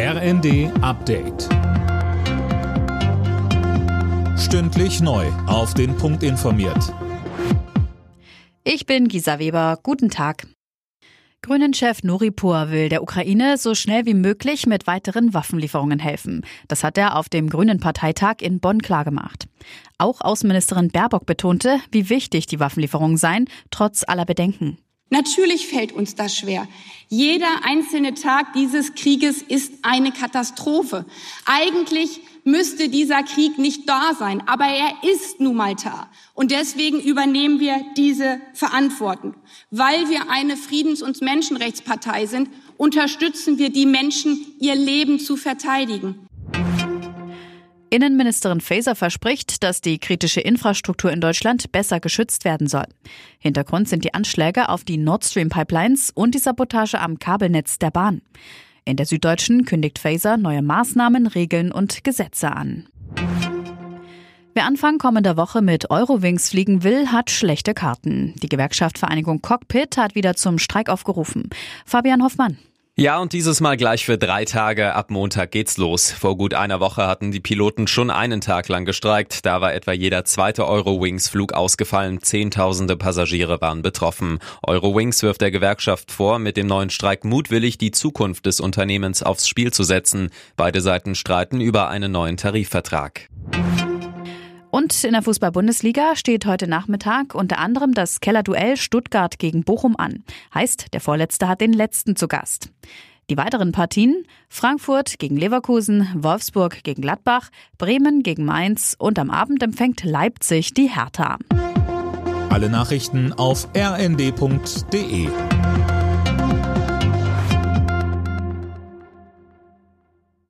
RND Update. Stündlich neu. Auf den Punkt informiert. Ich bin Gisa Weber. Guten Tag. Grünen-Chef Nuripur will der Ukraine so schnell wie möglich mit weiteren Waffenlieferungen helfen. Das hat er auf dem Grünen Parteitag in Bonn klargemacht. Auch Außenministerin Baerbock betonte, wie wichtig die Waffenlieferungen seien, trotz aller Bedenken. Natürlich fällt uns das schwer. Jeder einzelne Tag dieses Krieges ist eine Katastrophe. Eigentlich müsste dieser Krieg nicht da sein, aber er ist nun mal da. Und deswegen übernehmen wir diese Verantwortung. Weil wir eine Friedens- und Menschenrechtspartei sind, unterstützen wir die Menschen, ihr Leben zu verteidigen. Innenministerin Faeser verspricht, dass die kritische Infrastruktur in Deutschland besser geschützt werden soll. Hintergrund sind die Anschläge auf die Nord Stream Pipelines und die Sabotage am Kabelnetz der Bahn. In der Süddeutschen kündigt Faeser neue Maßnahmen, Regeln und Gesetze an. Wer Anfang kommender Woche mit Eurowings fliegen will, hat schlechte Karten. Die Gewerkschaft Vereinigung Cockpit hat wieder zum Streik aufgerufen. Fabian Hoffmann. Ja, und dieses Mal gleich für drei Tage. Ab Montag geht's los. Vor gut einer Woche hatten die Piloten schon einen Tag lang gestreikt. Da war etwa jeder zweite Eurowings-Flug ausgefallen. Zehntausende Passagiere waren betroffen. Eurowings wirft der Gewerkschaft vor, mit dem neuen Streik mutwillig die Zukunft des Unternehmens aufs Spiel zu setzen. Beide Seiten streiten über einen neuen Tarifvertrag. Und in der Fußball-Bundesliga steht heute Nachmittag unter anderem das Kellerduell Stuttgart gegen Bochum an. Heißt, der Vorletzte hat den Letzten zu Gast. Die weiteren Partien Frankfurt gegen Leverkusen, Wolfsburg gegen Gladbach, Bremen gegen Mainz und am Abend empfängt Leipzig die Hertha. Alle Nachrichten auf rnd.de